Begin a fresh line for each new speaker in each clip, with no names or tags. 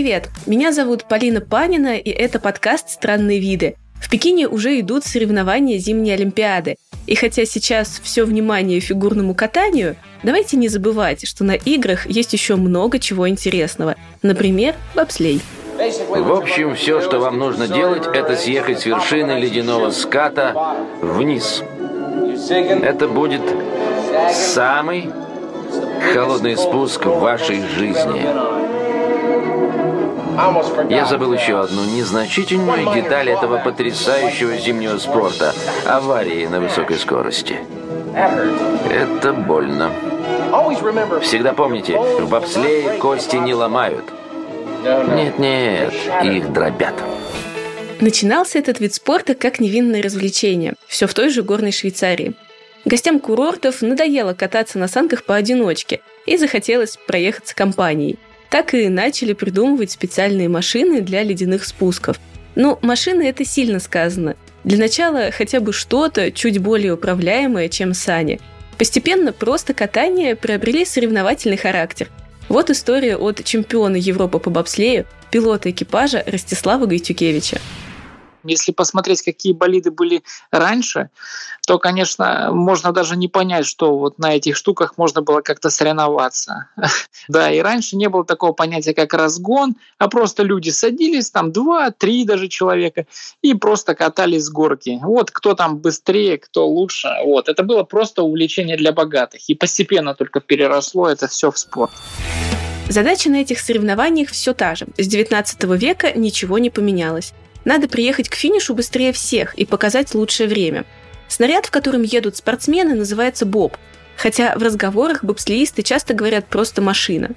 Привет! Меня зовут Полина Панина, и это подкаст «Странные виды». В Пекине уже идут соревнования зимней Олимпиады. И хотя сейчас все внимание фигурному катанию, давайте не забывать, что на играх есть еще много чего интересного. Например, бобслей.
В общем, все, что вам нужно делать, это съехать с вершины ледяного ската вниз. Это будет самый холодный спуск в вашей жизни. Я забыл еще одну незначительную деталь этого потрясающего зимнего спорта – аварии на высокой скорости. Это больно. Всегда помните, в бобслее кости не ломают. Нет-нет, их дробят.
Начинался этот вид спорта как невинное развлечение, все в той же горной Швейцарии. Гостям курортов надоело кататься на санках поодиночке, и захотелось проехаться компанией – так и начали придумывать специальные машины для ледяных спусков. Но ну, машины это сильно сказано. Для начала хотя бы что-то чуть более управляемое, чем сани. Постепенно просто катание приобрели соревновательный характер. Вот история от чемпиона Европы по бобслею, пилота экипажа Ростислава Гайтюкевича.
Если посмотреть, какие болиды были раньше, то, конечно, можно даже не понять, что вот на этих штуках можно было как-то соревноваться. Да, и раньше не было такого понятия, как разгон, а просто люди садились, там два, три даже человека, и просто катались с горки. Вот кто там быстрее, кто лучше. Вот. Это было просто увлечение для богатых. И постепенно только переросло это все в спорт.
Задача на этих соревнованиях все та же. С 19 века ничего не поменялось. Надо приехать к финишу быстрее всех и показать лучшее время. Снаряд, в котором едут спортсмены, называется боб, хотя в разговорах бобслеисты часто говорят просто «машина».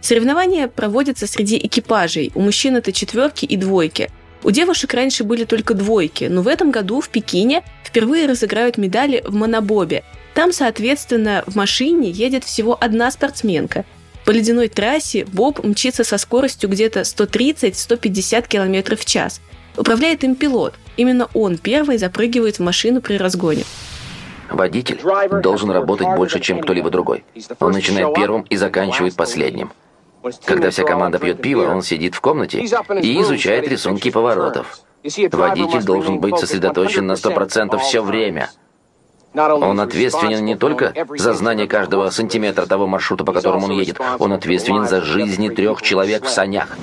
Соревнования проводятся среди экипажей, у мужчин это четверки и двойки. У девушек раньше были только двойки, но в этом году в Пекине впервые разыграют медали в монобобе. Там, соответственно, в машине едет всего одна спортсменка. По ледяной трассе боб мчится со скоростью где-то 130-150 км в час – Управляет им пилот. Именно он первый запрыгивает в машину при разгоне.
Водитель должен работать больше, чем кто-либо другой. Он начинает первым и заканчивает последним. Когда вся команда пьет пиво, он сидит в комнате и изучает рисунки поворотов. Водитель должен быть сосредоточен на 100% все время. Он ответственен не только за знание каждого сантиметра того маршрута, по которому он едет, он ответственен за жизни трех человек в санях.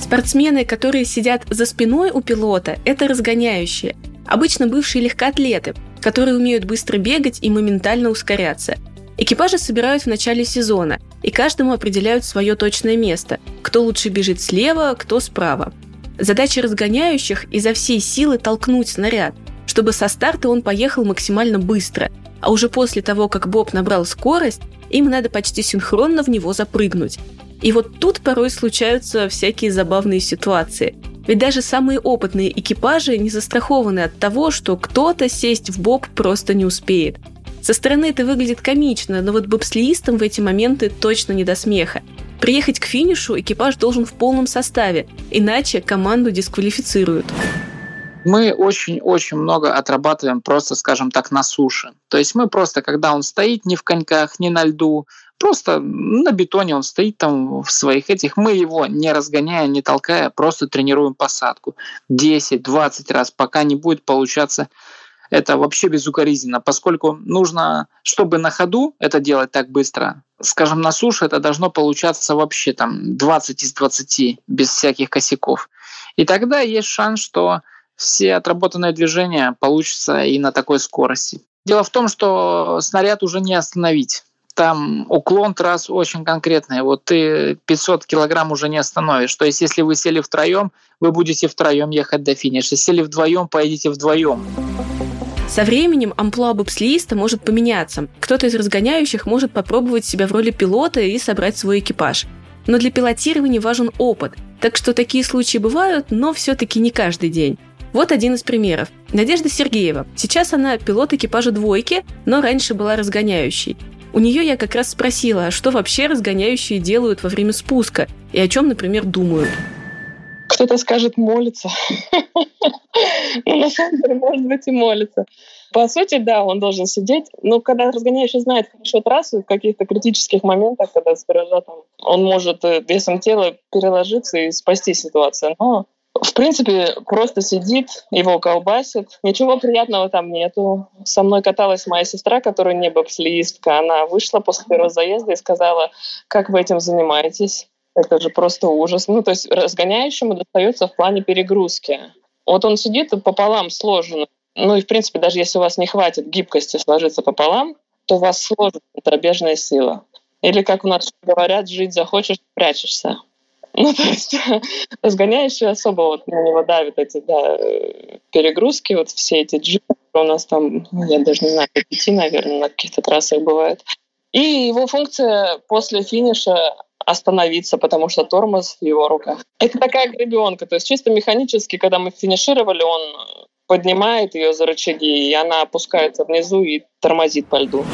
Спортсмены, которые сидят за спиной у пилота, это разгоняющие. Обычно бывшие легкоатлеты, которые умеют быстро бегать и моментально ускоряться. Экипажи собирают в начале сезона, и каждому определяют свое точное место, кто лучше бежит слева, кто справа. Задача разгоняющих – изо всей силы толкнуть снаряд, чтобы со старта он поехал максимально быстро, а уже после того, как Боб набрал скорость, им надо почти синхронно в него запрыгнуть. И вот тут порой случаются всякие забавные ситуации. Ведь даже самые опытные экипажи не застрахованы от того, что кто-то сесть в боб просто не успеет. Со стороны это выглядит комично, но вот бобслеистам в эти моменты точно не до смеха. Приехать к финишу экипаж должен в полном составе, иначе команду дисквалифицируют.
Мы очень-очень много отрабатываем просто, скажем так, на суше. То есть мы просто, когда он стоит не в коньках, не на льду, Просто на бетоне он стоит там в своих этих. Мы его не разгоняя, не толкая, просто тренируем посадку 10-20 раз, пока не будет получаться это вообще безукоризненно, поскольку нужно, чтобы на ходу это делать так быстро, скажем, на суше это должно получаться вообще там 20 из 20 без всяких косяков. И тогда есть шанс, что все отработанные движения получатся и на такой скорости. Дело в том, что снаряд уже не остановить там уклон трасс очень конкретный. Вот ты 500 килограмм уже не остановишь. То есть, если вы сели втроем, вы будете втроем ехать до финиша. Сели вдвоем, поедете вдвоем.
Со временем амплуа бобслеиста может поменяться. Кто-то из разгоняющих может попробовать себя в роли пилота и собрать свой экипаж. Но для пилотирования важен опыт, так что такие случаи бывают, но все-таки не каждый день. Вот один из примеров. Надежда Сергеева. Сейчас она пилот экипажа двойки, но раньше была разгоняющей. У нее я как раз спросила, что вообще разгоняющие делают во время спуска и о чем, например, думают.
Кто-то скажет молится. Ну, на самом деле, может быть, и молится. По сути, да, он должен сидеть. Но когда разгоняющий знает хорошо трассу, в каких-то критических моментах, когда спережа там, он может э, весом тела переложиться и спасти ситуацию. Но в принципе, просто сидит, его колбасит. Ничего приятного там нету. Со мной каталась моя сестра, которая не бобслеистка. Она вышла после первого заезда и сказала, как вы этим занимаетесь? Это же просто ужас. Ну, то есть разгоняющему достается в плане перегрузки. Вот он сидит пополам сложен. Ну и, в принципе, даже если у вас не хватит гибкости сложиться пополам, то у вас сложит пробежная сила. Или, как у нас говорят, жить захочешь, прячешься. Ну, то есть разгоняющие особо вот на него давят эти да, перегрузки, вот все эти джипы у нас там, ну, я даже не знаю, пяти, наверное, на каких-то трассах бывает. И его функция после финиша остановиться, потому что тормоз в его руках. Это такая гребенка, то есть чисто механически, когда мы финишировали, он поднимает ее за рычаги, и она опускается внизу и тормозит по льду.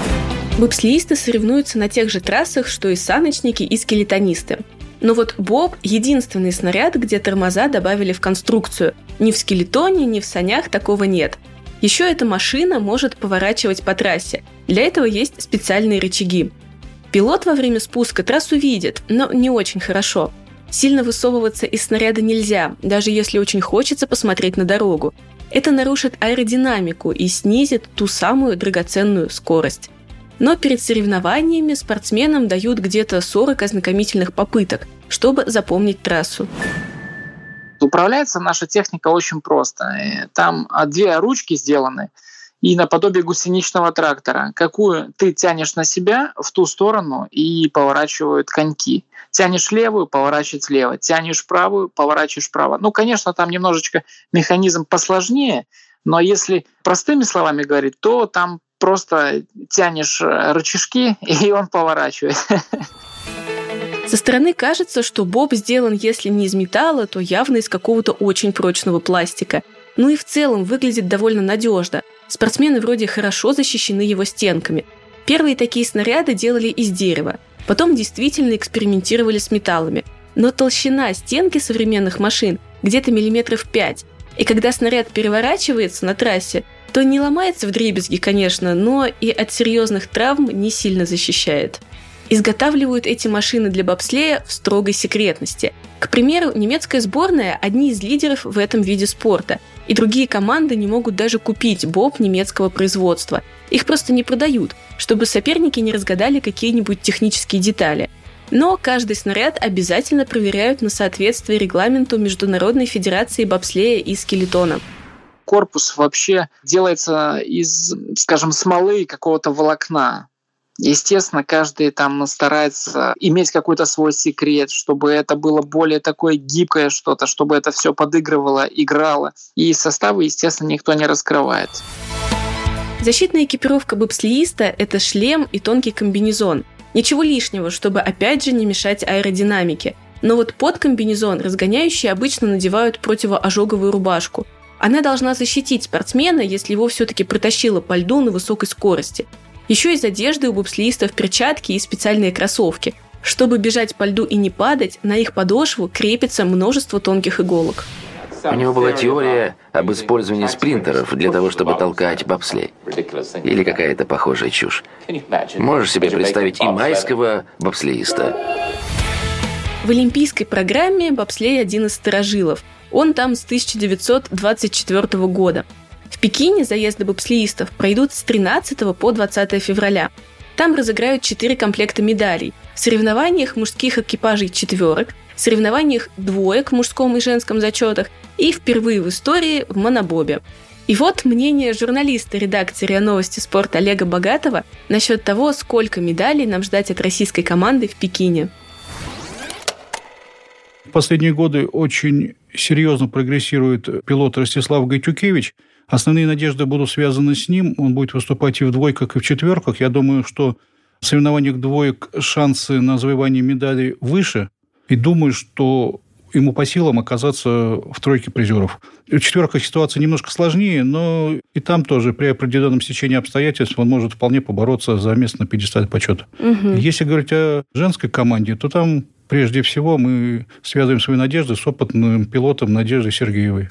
Бобслеисты соревнуются на тех же трассах, что и саночники и скелетонисты. Но вот Боб – единственный снаряд, где тормоза добавили в конструкцию. Ни в скелетоне, ни в санях такого нет. Еще эта машина может поворачивать по трассе. Для этого есть специальные рычаги. Пилот во время спуска трассу видит, но не очень хорошо. Сильно высовываться из снаряда нельзя, даже если очень хочется посмотреть на дорогу. Это нарушит аэродинамику и снизит ту самую драгоценную скорость. Но перед соревнованиями спортсменам дают где-то 40 ознакомительных попыток, чтобы запомнить трассу.
Управляется наша техника очень просто. Там две ручки сделаны и наподобие гусеничного трактора, какую ты тянешь на себя в ту сторону и поворачивают коньки. Тянешь левую, поворачивать влево. Тянешь правую, поворачиваешь вправо. Ну, конечно, там немножечко механизм посложнее, но если простыми словами говорить, то там просто тянешь э, рычажки, и он поворачивает.
Со стороны кажется, что боб сделан, если не из металла, то явно из какого-то очень прочного пластика. Ну и в целом выглядит довольно надежно. Спортсмены вроде хорошо защищены его стенками. Первые такие снаряды делали из дерева, потом действительно экспериментировали с металлами. Но толщина стенки современных машин где-то миллиметров 5. И когда снаряд переворачивается на трассе, то не ломается в дребезги, конечно, но и от серьезных травм не сильно защищает. Изготавливают эти машины для бобслея в строгой секретности. К примеру, немецкая сборная – одни из лидеров в этом виде спорта, и другие команды не могут даже купить боб немецкого производства. Их просто не продают, чтобы соперники не разгадали какие-нибудь технические детали. Но каждый снаряд обязательно проверяют на соответствие регламенту Международной Федерации бобслея и скелетона
корпус вообще делается из, скажем, смолы и какого-то волокна. Естественно, каждый там старается иметь какой-то свой секрет, чтобы это было более такое гибкое что-то, чтобы это все подыгрывало, играло. И составы, естественно, никто не раскрывает.
Защитная экипировка бобслеиста – это шлем и тонкий комбинезон. Ничего лишнего, чтобы опять же не мешать аэродинамике. Но вот под комбинезон разгоняющие обычно надевают противоожоговую рубашку – она должна защитить спортсмена, если его все-таки протащило по льду на высокой скорости. Еще из одежды у бобслеистов перчатки и специальные кроссовки. Чтобы бежать по льду и не падать, на их подошву крепится множество тонких иголок.
У него была теория об использовании спринтеров для того, чтобы толкать бобслей. Или какая-то похожая чушь. Можешь себе представить и майского бобслеиста.
В олимпийской программе бобслей один из сторожилов – он там с 1924 года. В Пекине заезды бобслеистов пройдут с 13 по 20 февраля. Там разыграют 4 комплекта медалей. В соревнованиях мужских экипажей четверок, в соревнованиях двоек в мужском и женском зачетах и впервые в истории в монобобе. И вот мнение журналиста редакции РИА Новости спорта Олега Богатова насчет того, сколько медалей нам ждать от российской команды в Пекине.
В последние годы очень серьезно прогрессирует пилот Ростислав Гайтюкевич. Основные надежды будут связаны с ним. Он будет выступать и в двойках, и в четверках. Я думаю, что в соревнованиях двоек шансы на завоевание медалей выше. И думаю, что ему по силам оказаться в тройке призеров. В четверках ситуация немножко сложнее, но и там тоже при определенном стечении обстоятельств он может вполне побороться за место на пьедестале почета. Угу. Если говорить о женской команде, то там Прежде всего мы связываем свои надежды с опытным пилотом Надеждой Сергеевой.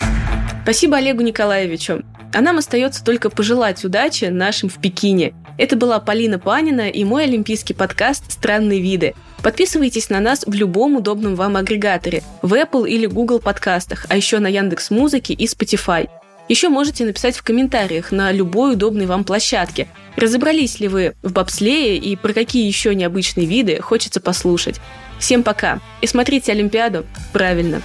Спасибо Олегу Николаевичу. А нам остается только пожелать удачи нашим в Пекине. Это была Полина Панина и мой олимпийский подкаст «Странные виды». Подписывайтесь на нас в любом удобном вам агрегаторе, в Apple или Google подкастах, а еще на Яндекс Музыке и Spotify. Еще можете написать в комментариях на любой удобной вам площадке. Разобрались ли вы в бобслее и про какие еще необычные виды хочется послушать. Всем пока и смотрите Олимпиаду правильно.